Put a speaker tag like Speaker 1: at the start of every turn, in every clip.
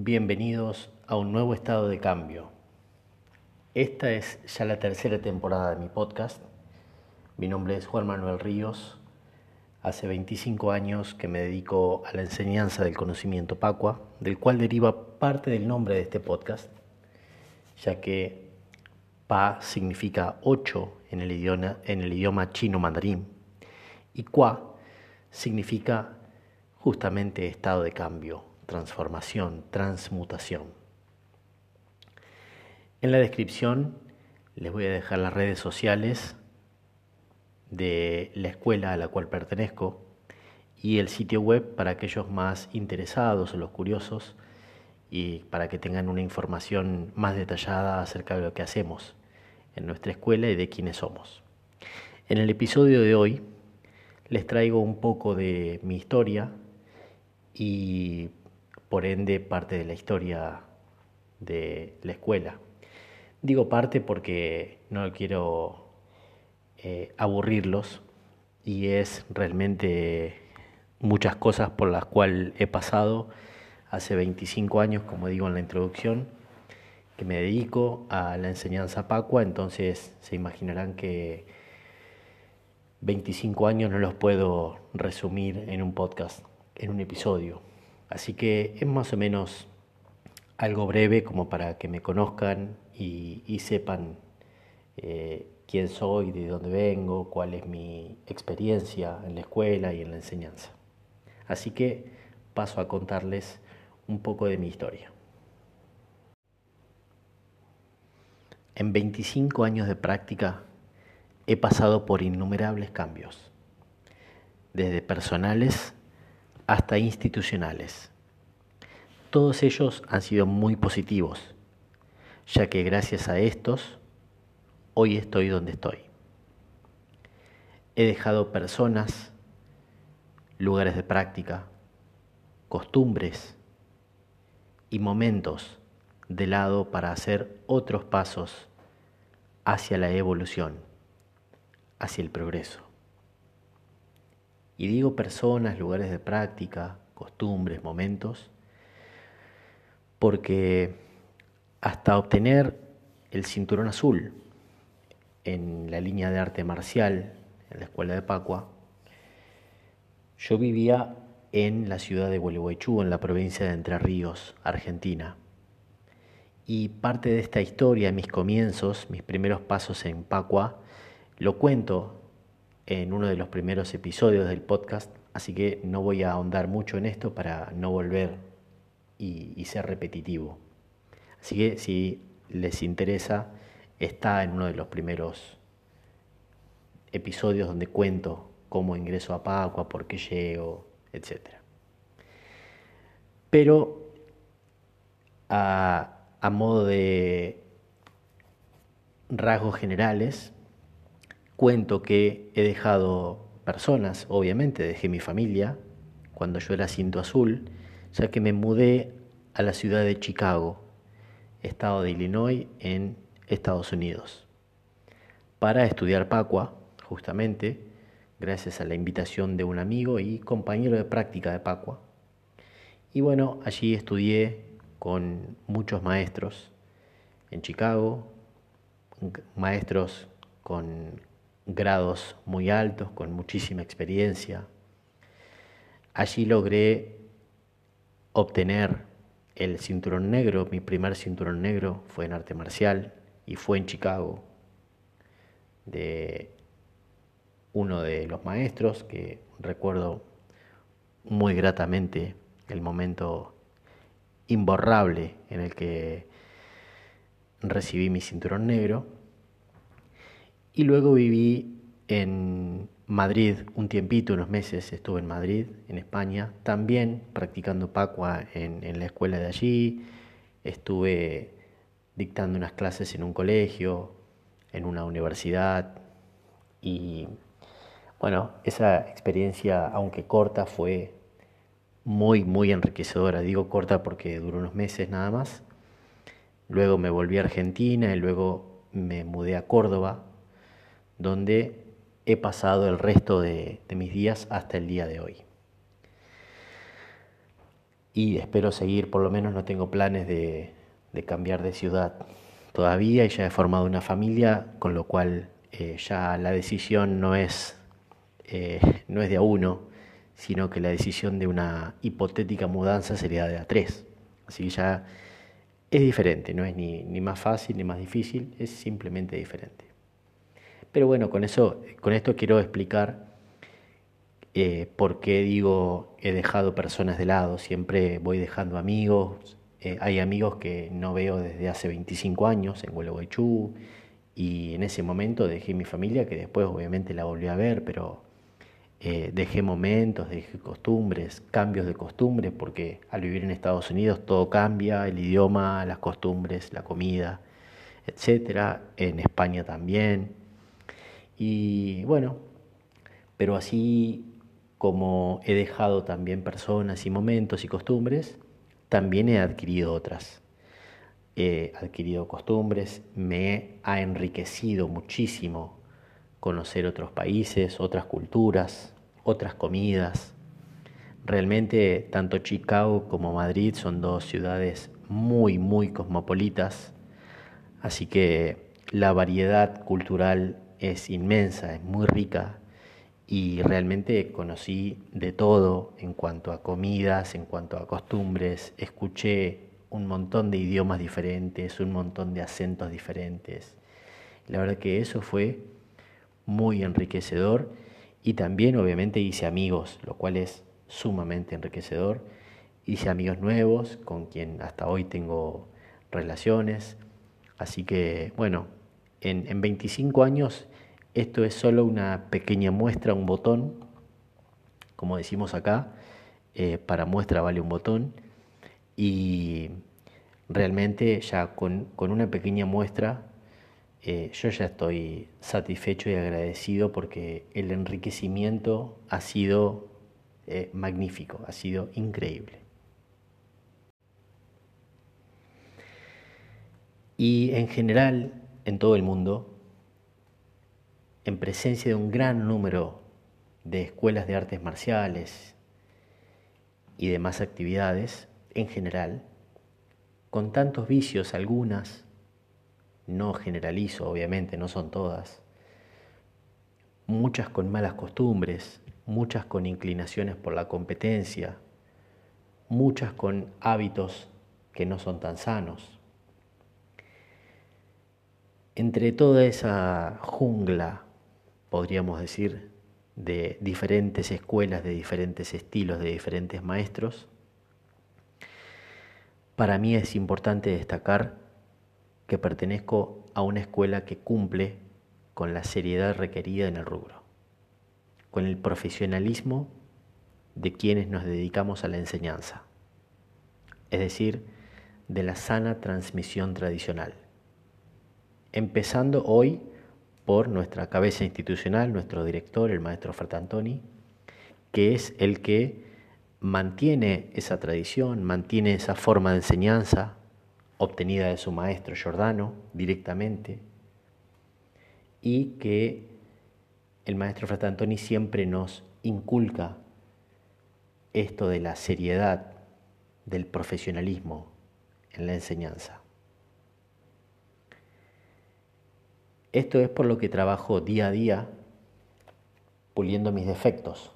Speaker 1: Bienvenidos a un nuevo estado de cambio. Esta es ya la tercera temporada de mi podcast. Mi nombre es Juan Manuel Ríos. Hace 25 años que me dedico a la enseñanza del conocimiento Pacua, del cual deriva parte del nombre de este podcast, ya que Pa significa ocho en el idioma, en el idioma chino mandarín y Qua significa justamente estado de cambio transformación, transmutación. En la descripción les voy a dejar las redes sociales de la escuela a la cual pertenezco y el sitio web para aquellos más interesados o los curiosos y para que tengan una información más detallada acerca de lo que hacemos en nuestra escuela y de quiénes somos. En el episodio de hoy les traigo un poco de mi historia y por ende parte de la historia de la escuela. Digo parte porque no quiero eh, aburrirlos y es realmente muchas cosas por las cuales he pasado hace 25 años, como digo en la introducción, que me dedico a la enseñanza pacua, entonces se imaginarán que 25 años no los puedo resumir en un podcast, en un episodio. Así que es más o menos algo breve como para que me conozcan y, sepan eh, quién soy, de dónde vengo, cuál es mi experiencia en la escuela y en la enseñanza. Así que paso a contarles un poco de mi historia. En 25 años de práctica he pasado por innumerables cambios, desde personales hasta institucionales. Todos ellos han sido muy positivos, ya que gracias a estos hoy estoy donde estoy. He dejado personas, lugares de práctica, costumbres y momentos de lado para hacer otros pasos hacia la evolución, hacia el progreso. Y digo personas, lugares de práctica, costumbres, momentos, porque hasta obtener el cinturón azul en la línea de arte marcial en la escuela de Pacua, yo vivía en la ciudad de Gualeguaychú, en la provincia de Entre Ríos, Argentina. Y parte de esta historia, mis comienzos, mis primeros pasos en Pacua, lo cuento en uno de los primeros episodios del podcast, así que no voy a ahondar mucho en esto para no volver y, ser repetitivo. Así que si les interesa, está en uno de los primeros episodios donde cuento cómo ingreso a Pacua, por qué llego, etc. Pero a, a modo de rasgos generales, Cuento que he dejado personas, obviamente, dejé mi familia cuando yo era cinto azul, ya que me mudé a la ciudad de Chicago, estado de Illinois, en Estados Unidos, para estudiar Pacua, justamente, gracias a la invitación de un amigo y compañero de práctica de Pacua. Y bueno, allí estudié con muchos maestros en Chicago, maestros con grados muy altos, con muchísima experiencia. Allí logré obtener el cinturón negro, mi primer cinturón negro fue en arte marcial y fue en Chicago, de uno de los maestros que recuerdo muy gratamente el momento imborrable en el que recibí mi cinturón negro y luego viví en Madrid un tiempito, unos meses estuve en Madrid, en España, también practicando Pacua en, en la escuela de allí. Estuve dictando unas clases en un colegio, en una universidad y bueno, esa experiencia, aunque corta, fue muy, muy enriquecedora. Digo corta porque duró unos meses nada más. Luego me volví a Argentina y luego me mudé a Córdoba donde he pasado el resto de, mis días hasta el día de hoy. y espero seguir, por lo menos no tengo planes de, cambiar de ciudad todavía y ya he formado una familia, con lo cual eh, ya la decisión no es, eh, no es de a uno, sino que la decisión de una hipotética mudanza sería de a tres. Así que ya es diferente, no es ni, ni más fácil ni más difícil, es simplemente diferente. Pero bueno, con, eso, con esto quiero explicar eh, por qué digo he dejado personas de lado, siempre voy dejando amigos, eh, hay amigos que no veo desde hace 25 años en Gualeguaychú. Y en ese momento dejé mi familia que después obviamente la volví a ver, pero eh, dejé momentos, dejé costumbres, cambios de costumbres, porque al vivir en Estados Unidos todo cambia, el idioma, las costumbres, la comida, etcétera, en España también. Y bueno, pero así como he dejado también personas y momentos y costumbres, también he adquirido otras. He adquirido costumbres, me ha enriquecido muchísimo conocer otros países, otras culturas, otras comidas. Realmente tanto Chicago como Madrid son dos ciudades muy, muy cosmopolitas, así que la variedad cultural es inmensa, es muy rica y realmente conocí de todo en cuanto a comidas, en cuanto a costumbres, escuché un montón de idiomas diferentes, un montón de acentos diferentes. La verdad que eso fue muy enriquecedor y también obviamente hice amigos, lo cual es sumamente enriquecedor. Hice amigos nuevos con quien hasta hoy tengo relaciones. Así que bueno, en, en 25 años esto es solo una pequeña muestra, un botón, como decimos acá, eh, para muestra vale un botón y realmente ya con, una pequeña muestra eh, yo ya estoy satisfecho y agradecido porque el enriquecimiento ha sido eh, magnífico, ha sido increíble. Y en general, en todo el mundo, en presencia de un gran número de escuelas de artes marciales y demás actividades, en general, con tantos vicios algunas, no generalizo, obviamente, no son todas, muchas con malas costumbres, muchas con inclinaciones por la competencia, muchas con hábitos que no son tan sanos. Entre toda esa jungla, podríamos decir, de diferentes escuelas, de diferentes estilos, de diferentes maestros, para mí es importante destacar que pertenezco a una escuela que cumple con la seriedad requerida en el rubro, con el profesionalismo de quienes nos dedicamos a la enseñanza, es decir, de la sana transmisión tradicional, empezando hoy por nuestra cabeza institucional, nuestro director, el maestro Fratantoni, que es el que mantiene esa tradición, mantiene esa forma de enseñanza, obtenida de su maestro Giordano directamente y que el maestro Fratantoni siempre nos inculca esto de la seriedad, del profesionalismo en la enseñanza. Esto es por lo que trabajo día a día puliendo mis defectos,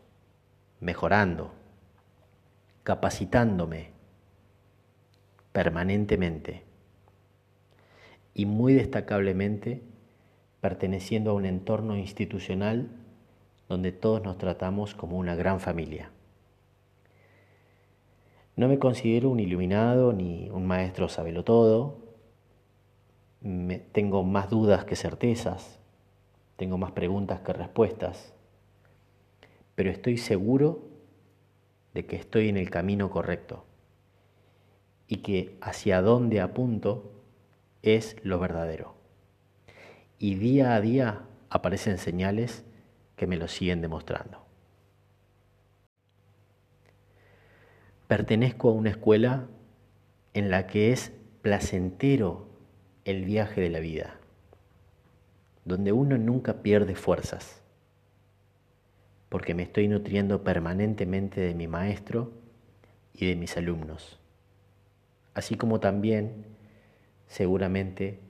Speaker 1: mejorando, capacitándome permanentemente y muy destacablemente perteneciendo a un entorno institucional donde todos nos tratamos como una gran familia. No me considero un iluminado ni un maestro todo. Tengo más dudas que certezas, tengo más preguntas que respuestas, pero estoy seguro de que estoy en el camino correcto y que hacia dónde apunto es lo verdadero. Y día a día aparecen señales que me lo siguen demostrando. Pertenezco a una escuela en la que es placentero el viaje de la vida, donde uno nunca pierde fuerzas, porque me estoy nutriendo permanentemente de mi maestro y de mis alumnos, así como también seguramente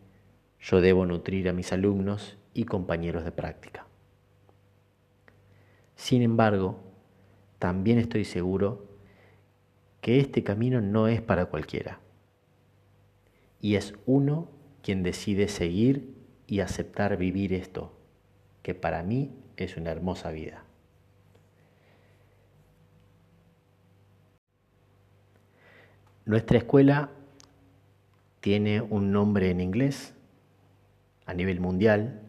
Speaker 1: yo debo nutrir a mis alumnos y compañeros de práctica. Sin embargo, también estoy seguro que este camino no es para cualquiera. Y es uno quien decide seguir y aceptar vivir esto, que para mí es una hermosa vida. Nuestra escuela tiene un nombre en inglés a nivel mundial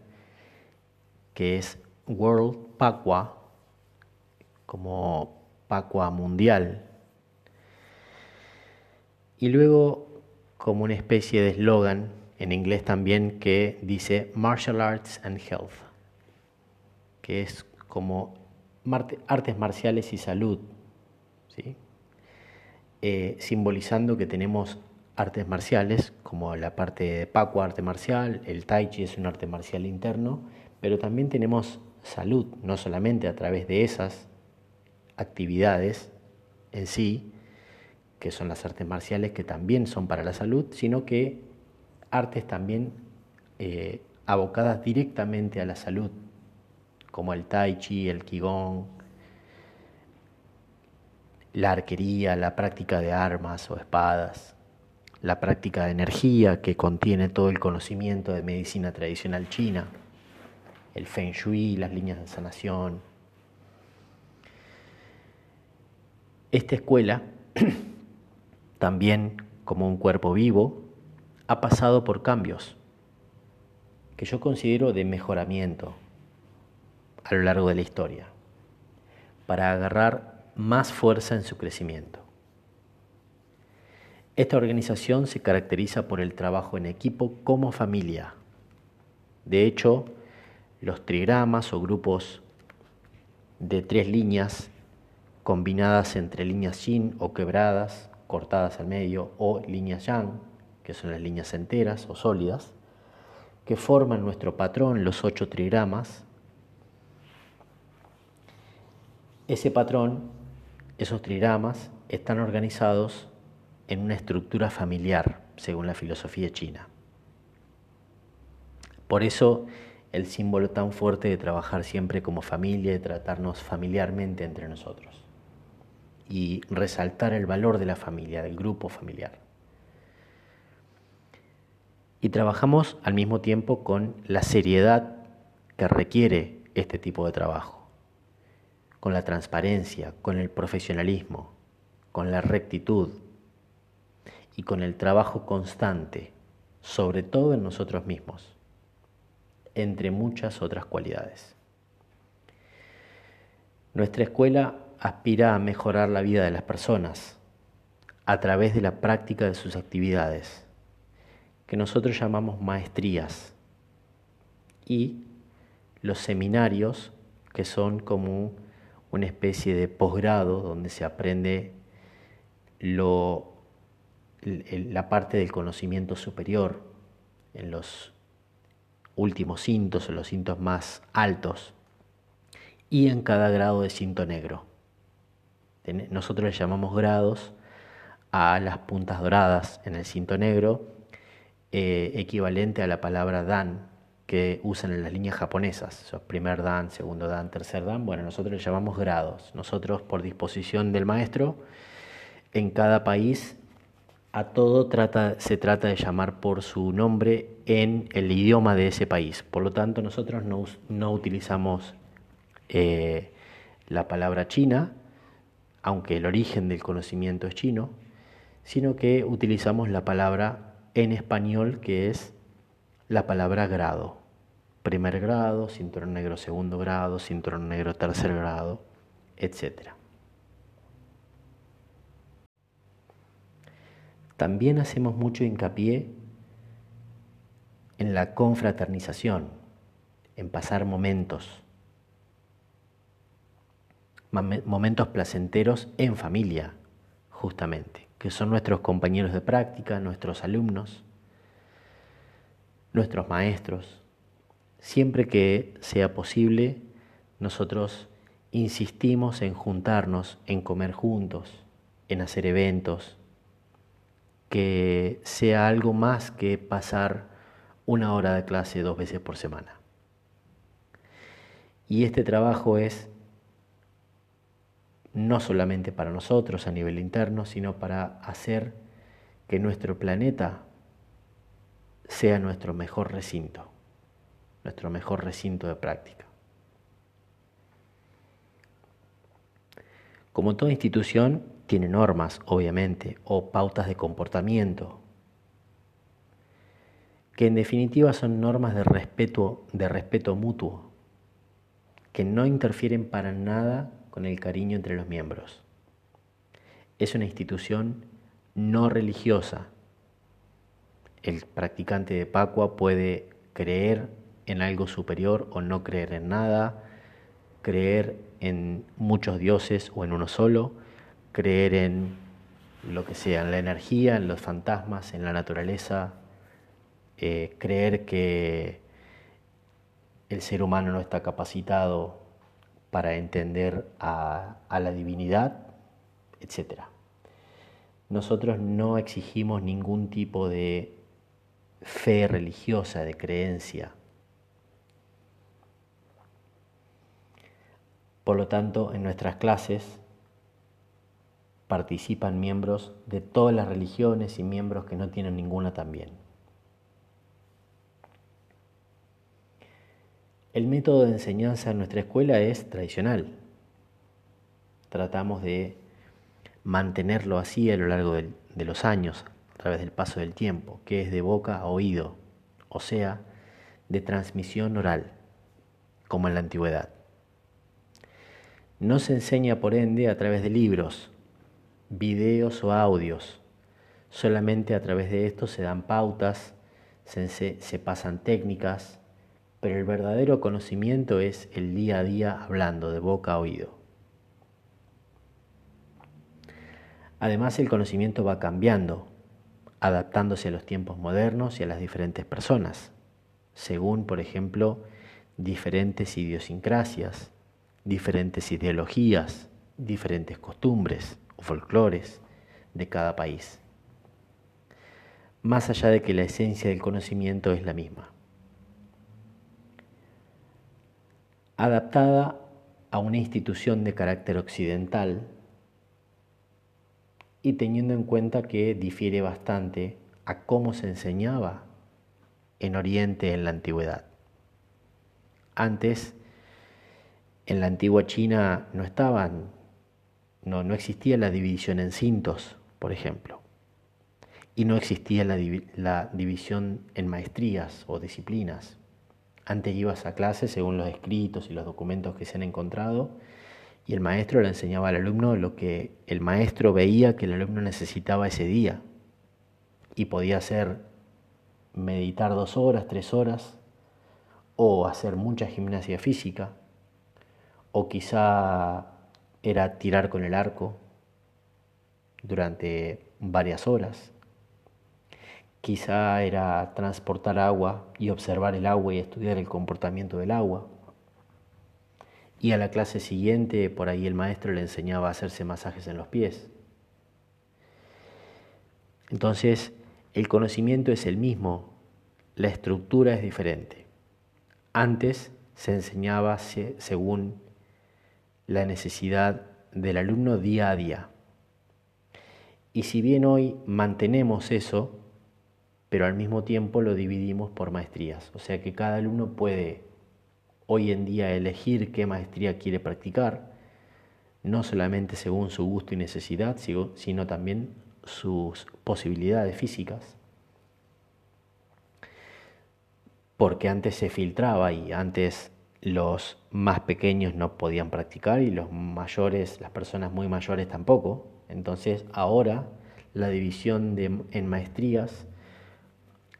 Speaker 1: que es World Pacua, como Pacua Mundial. Y luego como una especie de eslogan en inglés también que dice Martial Arts and Health, que es como artes marciales y salud, ¿sí? Eh, simbolizando que tenemos artes marciales, como la parte de Pacua, arte marcial, el Tai Chi es un arte marcial interno, pero también tenemos salud, no solamente a través de esas actividades en sí, que son las artes marciales, que también son para la salud, sino que artes también eh, abocadas directamente a la salud, como el tai chi, el qigong, la arquería, la práctica de armas o espadas, la práctica de energía que contiene todo el conocimiento de medicina tradicional china, el feng shui, las líneas de sanación. Esta escuela, también como un cuerpo vivo, ha pasado por cambios que yo considero de mejoramiento a lo largo de la historia, para agarrar más fuerza en su crecimiento. Esta organización se caracteriza por el trabajo en equipo como familia. De hecho, los trigramas o grupos de tres líneas combinadas entre líneas yin o quebradas, cortadas al medio, o líneas yang, que son las líneas enteras o sólidas, que forman nuestro patrón, los ocho trigramas. Ese patrón, esos trigramas, están organizados en una estructura familiar, según la filosofía china. Por eso el símbolo tan fuerte de trabajar siempre como familia y tratarnos familiarmente entre nosotros. Y resaltar el valor de la familia, del grupo familiar. Y trabajamos al mismo tiempo con la seriedad que requiere este tipo de trabajo, con la transparencia, con el profesionalismo, con la rectitud, y con el trabajo constante, sobre todo en nosotros mismos, entre muchas otras cualidades. Nuestra escuela aspira a mejorar la vida de las personas a través de la práctica de sus actividades, que nosotros llamamos maestrías, y los seminarios, que son como una especie de posgrado donde se aprende lo la parte del conocimiento superior en los últimos cintos o los cintos más altos y en cada grado de cinto negro. Nosotros le llamamos grados a las puntas doradas en el cinto negro, eh, equivalente a la palabra dan que usan en las líneas japonesas, primer dan, segundo dan, tercer dan. Bueno, nosotros le llamamos grados. Nosotros, por disposición del maestro, en cada país a todo se trata de llamar por su nombre en el idioma de ese país. Por lo tanto, nosotros no, utilizamos eh, la palabra china, aunque el origen del conocimiento es chino, sino que utilizamos la palabra en español que es la palabra grado. Primer grado, cinturón negro segundo grado, cinturón negro tercer grado, etcétera. también hacemos mucho hincapié en la confraternización, en pasar momentos, momentos placenteros en familia, justamente, que son nuestros compañeros de práctica, nuestros alumnos, nuestros maestros. Siempre que sea posible, nosotros insistimos en juntarnos, en comer juntos, en hacer eventos, que sea algo más que pasar una hora de clase dos veces por semana. Y este trabajo es no solamente para nosotros a nivel interno, sino para hacer que nuestro planeta sea nuestro mejor recinto, nuestro mejor recinto de práctica. Como toda institución, tiene normas, obviamente, o pautas de comportamiento, que en definitiva son normas de respeto, de respeto mutuo, que no interfieren para nada con el cariño entre los miembros. Es una institución no religiosa. El practicante de Pacua puede creer en algo superior o no creer en nada, creer en muchos dioses o en uno solo, creer en lo que sea, en la energía, en los fantasmas, en la naturaleza, eh, creer que el ser humano no está capacitado para entender a, la divinidad, etc. Nosotros no exigimos ningún tipo de fe religiosa, de creencia. Por lo tanto, en nuestras clases participan miembros de todas las religiones y miembros que no tienen ninguna también. El método de enseñanza en nuestra escuela es tradicional. Tratamos de mantenerlo así a lo largo de, los años, a través del paso del tiempo, que es de boca a oído, o sea, de transmisión oral, como en la antigüedad. No se enseña, por ende, a través de libros, videos o audios. Solamente a través de esto se dan pautas, se, pasan técnicas, pero el verdadero conocimiento es el día a día hablando de boca a oído. Además el conocimiento va cambiando, adaptándose a los tiempos modernos y a las diferentes personas, según, por ejemplo, diferentes idiosincrasias, diferentes ideologías, diferentes costumbres o folclores de cada país, más allá de que la esencia del conocimiento es la misma. Adaptada a una institución de carácter occidental y teniendo en cuenta que difiere bastante a cómo se enseñaba en Oriente en la antigüedad. Antes, en la antigua China no estaban, no, no existía la división en cintos, por ejemplo, y no existía la, la división en maestrías o disciplinas. Antes ibas a clase según los escritos y los documentos que se han encontrado y el maestro le enseñaba al alumno lo que el maestro veía que el alumno necesitaba ese día. Y podía ser meditar dos horas, tres horas, o hacer mucha gimnasia física, o quizá era tirar con el arco durante varias horas, Quizá era transportar agua y observar el agua y estudiar el comportamiento del agua. Y a la clase siguiente, por ahí el maestro le enseñaba a hacerse masajes en los pies. Entonces, el conocimiento es el mismo, la estructura es diferente. Antes se enseñaba según la necesidad del alumno día a día. Y si bien hoy mantenemos eso, pero al mismo tiempo lo dividimos por maestrías. O sea que cada alumno puede hoy en día elegir qué maestría quiere practicar, no solamente según su gusto y necesidad, sino también sus posibilidades físicas. Porque antes se filtraba y antes los más pequeños no podían practicar y los mayores, las personas muy mayores tampoco. Entonces ahora la división en maestrías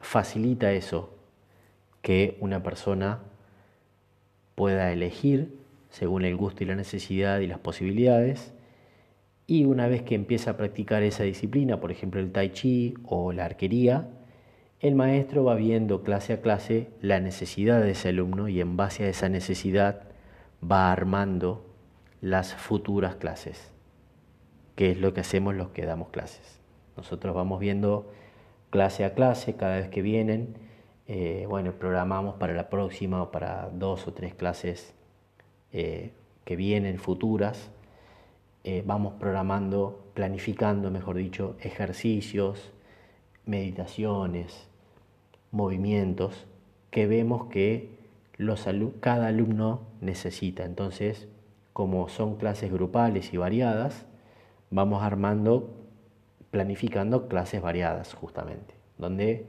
Speaker 1: facilita eso, que una persona pueda elegir según el gusto y la necesidad y las posibilidades, y una vez que empieza a practicar esa disciplina, por ejemplo el tai chi o la arquería, el maestro va viendo clase a clase la necesidad de ese alumno y en base a esa necesidad va armando las futuras clases. que es lo que hacemos los que damos clases. Nosotros vamos viendo clase a clase cada vez que vienen, eh, bueno, programamos para la próxima o para dos o tres clases eh, que vienen futuras, eh, vamos programando, planificando, mejor dicho, ejercicios, meditaciones, movimientos que vemos que los cada alumno necesita. Entonces, como son clases grupales y variadas, vamos armando, planificando clases variadas justamente, donde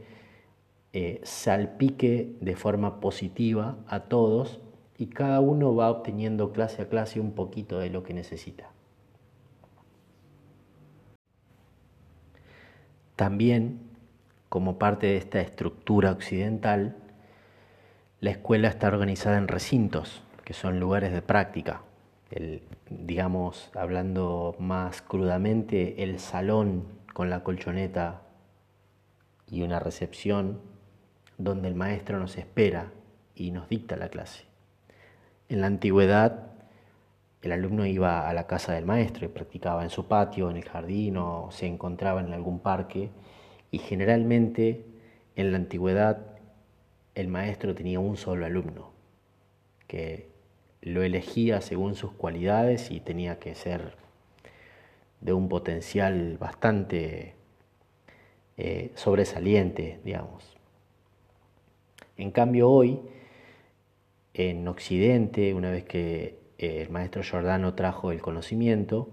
Speaker 1: eh, salpique de forma positiva a todos y cada uno va obteniendo clase a clase un poquito de lo que necesita. También, como parte de esta estructura occidental, la escuela está organizada en recintos, que son lugares de práctica. Digamos, hablando más crudamente, el salón con la colchoneta y una recepción donde el maestro nos espera y nos dicta la clase. En la antigüedad, el alumno iba a la casa del maestro y practicaba en su patio, en el jardín o se encontraba en algún parque y generalmente en la antigüedad el maestro tenía un solo alumno que lo elegía según sus cualidades y tenía que ser de un potencial bastante eh, sobresaliente, digamos. En cambio hoy, en Occidente, una vez que eh, el maestro Giordano trajo el conocimiento,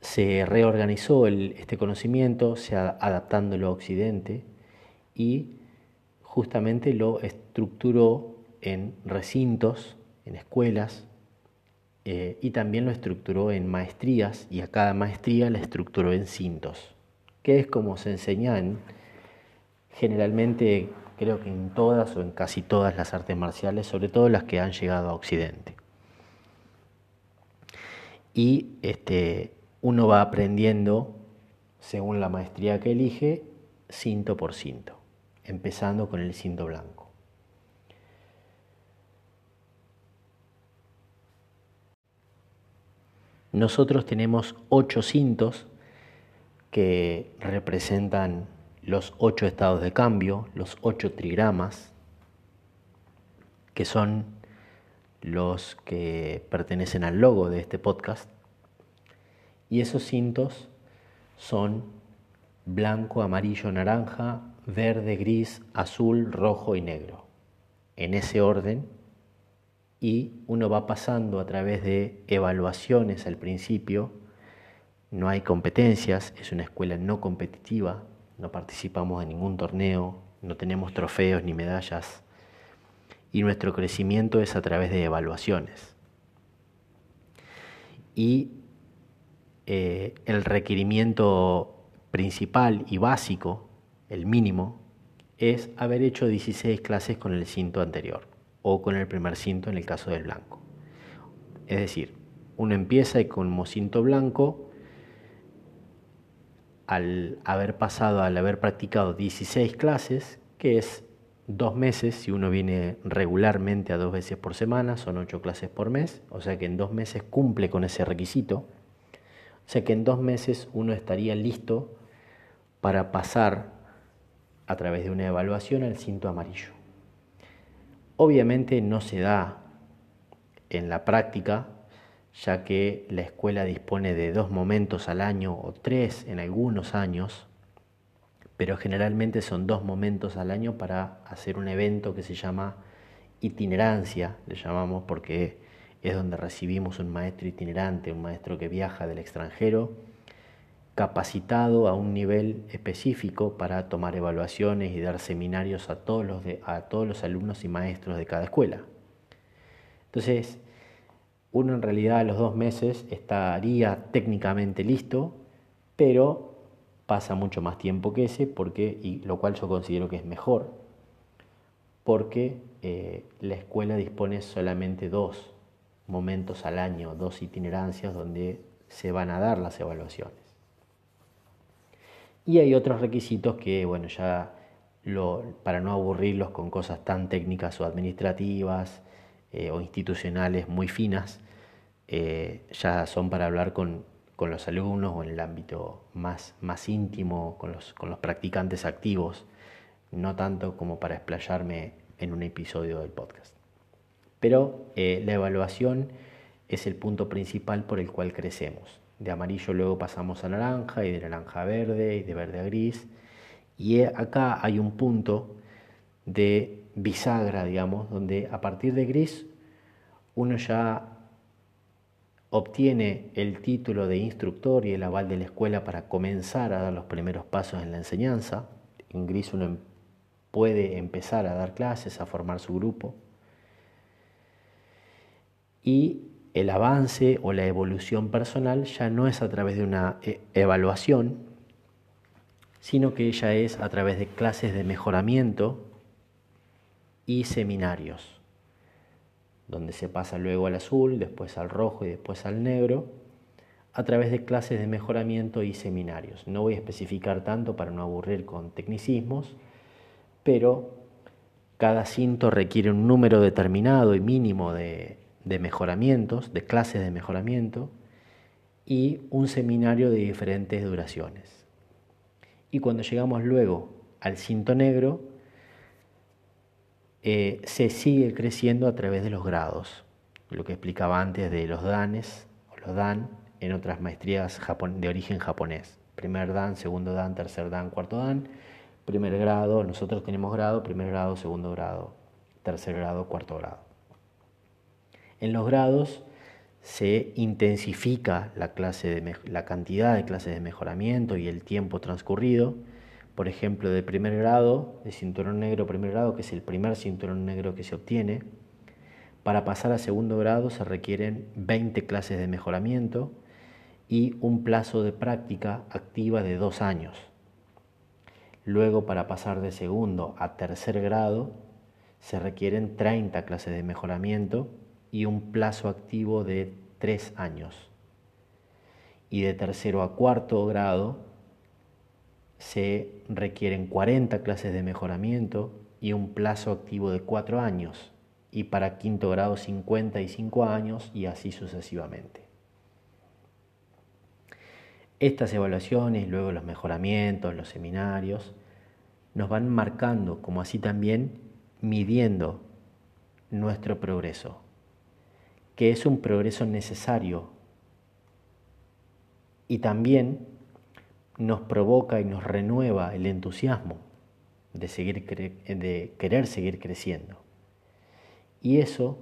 Speaker 1: se reorganizó este conocimiento, se adaptándolo a Occidente y justamente lo estructuró en recintos, en escuelas, eh, y también lo estructuró en maestrías, y a cada maestría la estructuró en cintos, que es como se enseñan generalmente creo que en todas o en casi todas las artes marciales, sobre todo las que han llegado a Occidente. Y este, uno va aprendiendo, según la maestría que elige, cinto por cinto, empezando con el cinto blanco. Nosotros tenemos ocho cintos que representan los ocho estados de cambio, los ocho trigramas, que son los que pertenecen al logo de este podcast. Y esos cintos son blanco, amarillo, naranja, verde, gris, azul, rojo y negro. En ese orden. Y uno va pasando a través de evaluaciones al principio. No hay competencias, es una escuela no competitiva, no participamos en ningún torneo, no tenemos trofeos ni medallas y nuestro crecimiento es a través de evaluaciones. Y eh, el requerimiento principal y básico, el mínimo, es haber hecho 16 clases con el cinto anterior o con el primer cinto en el caso del blanco. Es decir, uno empieza y como cinto blanco al haber pasado, al haber practicado 16 clases, que es dos meses, si uno viene regularmente a dos veces por semana, son ocho clases por mes, o sea que en dos meses cumple con ese requisito, o sea que en dos meses uno estaría listo para pasar a través de una evaluación al cinto amarillo. Obviamente no se da en la práctica ya que la escuela dispone de dos momentos al año o tres en algunos años, pero generalmente son dos momentos al año para hacer un evento que se llama itinerancia, le llamamos porque es donde recibimos un maestro itinerante, un maestro que viaja del extranjero, capacitado a un nivel específico para tomar evaluaciones y dar seminarios a todos los, a todos los alumnos y maestros de cada escuela. Entonces, uno en realidad a los dos meses estaría técnicamente listo, pero pasa mucho más tiempo que ese, porque, y lo cual yo considero que es mejor, porque eh, la escuela dispone solamente dos momentos al año, dos itinerancias donde se van a dar las evaluaciones. Y hay otros requisitos que, bueno, ya para no aburrirlos con cosas tan técnicas o administrativas, eh, o institucionales muy finas, eh, ya son para hablar con, con los alumnos o en el ámbito más, más íntimo, con los, con los practicantes activos, no tanto como para explayarme en un episodio del podcast. Pero eh, la evaluación es el punto principal por el cual crecemos. De amarillo luego pasamos a naranja y de naranja a verde y de verde a gris. Y acá hay un punto de bisagra, digamos, donde a partir de gris uno ya obtiene el título de instructor y el aval de la escuela para comenzar a dar los primeros pasos en la enseñanza. En gris uno em, puede empezar a dar clases, a formar su grupo. Y el avance o la evolución personal ya no es a través de una eh, evaluación, sino que ella es a través de clases de mejoramiento y seminarios, donde se pasa luego al azul, después al rojo y después al negro, a través de clases de mejoramiento y seminarios. No voy a especificar tanto para no aburrir con tecnicismos, pero cada cinto requiere un número determinado y mínimo de, de mejoramientos, de clases de mejoramiento y un seminario de diferentes duraciones. Y cuando llegamos luego al cinto negro, eh, se sigue creciendo a través de los grados, lo que explicaba antes de los danes o los dan en otras maestrías de origen japonés. Primer dan, segundo dan, tercer dan, cuarto dan, primer grado, nosotros tenemos grado, primer grado, segundo grado, tercer grado, cuarto grado. En los grados se intensifica la, clase la cantidad de clases de mejoramiento y el tiempo transcurrido. Por ejemplo, de primer grado, de cinturón negro primer grado, que es el primer cinturón negro que se obtiene, para pasar a segundo grado se requieren 20 clases de mejoramiento y un plazo de práctica activa de dos años. Luego, para pasar de segundo a tercer grado, se requieren 30 clases de mejoramiento y un plazo activo de tres años. Y de tercero a cuarto grado se requieren 40 clases de mejoramiento y un plazo activo de cuatro años. Y para quinto grado 55 años y así sucesivamente. Estas evaluaciones, luego los mejoramientos, los seminarios, nos van marcando, como así también midiendo nuestro progreso que es un progreso necesario y también nos provoca y nos renueva el entusiasmo de, seguir de querer seguir creciendo. Y eso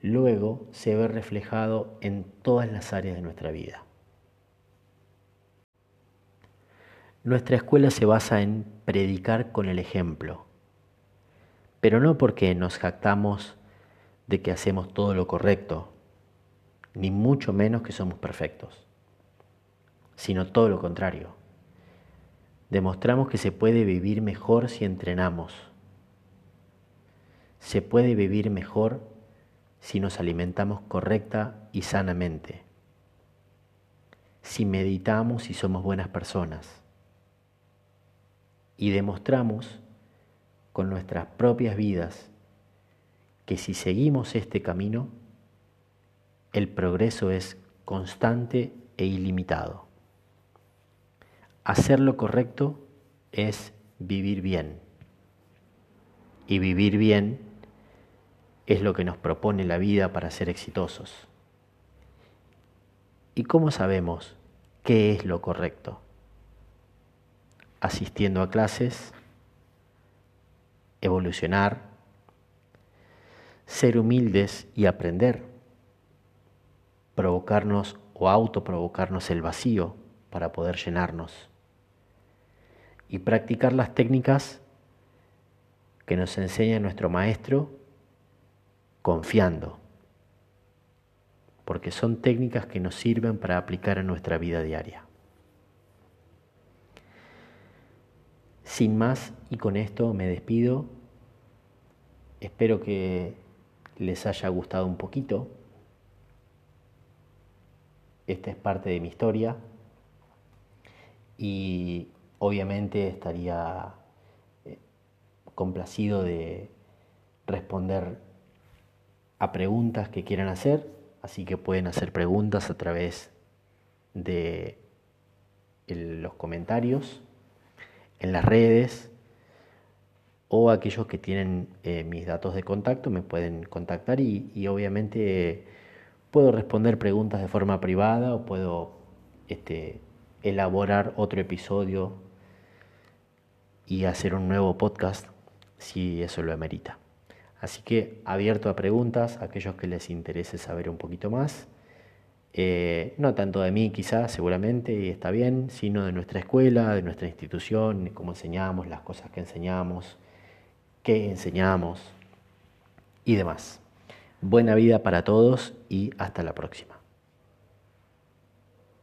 Speaker 1: luego se ve reflejado en todas las áreas de nuestra vida. Nuestra escuela se basa en predicar con el ejemplo, pero no porque nos jactamos de que hacemos todo lo correcto, ni mucho menos que somos perfectos, sino todo lo contrario. Demostramos que se puede vivir mejor si entrenamos. Se puede vivir mejor si nos alimentamos correcta y sanamente. Si meditamos y somos buenas personas. Y demostramos con nuestras propias vidas que si seguimos este camino, el progreso es constante e ilimitado. Hacer lo correcto es vivir bien. Y vivir bien es lo que nos propone la vida para ser exitosos. ¿Y cómo sabemos qué es lo correcto? Asistiendo a clases, evolucionar, ser humildes y aprender, provocarnos o autoprovocarnos el vacío para poder llenarnos y practicar las técnicas que nos enseña nuestro maestro confiando, porque son técnicas que nos sirven para aplicar en nuestra vida diaria. Sin más, y con esto me despido. Espero que les haya gustado un poquito. Esta es parte de mi historia y obviamente estaría eh, complacido de responder a preguntas que quieran hacer, así que pueden hacer preguntas a través de los comentarios, en las redes o aquellos que tienen eh, mis datos de contacto me pueden contactar y, obviamente puedo responder preguntas de forma privada o puedo este, elaborar otro episodio y hacer un nuevo podcast si eso lo amerita. Así que abierto a preguntas, a aquellos que les interese saber un poquito más. Eh, no tanto de mí quizás, seguramente, y está bien, sino de nuestra escuela, de nuestra institución, cómo enseñamos, las cosas que enseñamos, qué enseñamos y demás. Buena vida para todos y hasta la próxima.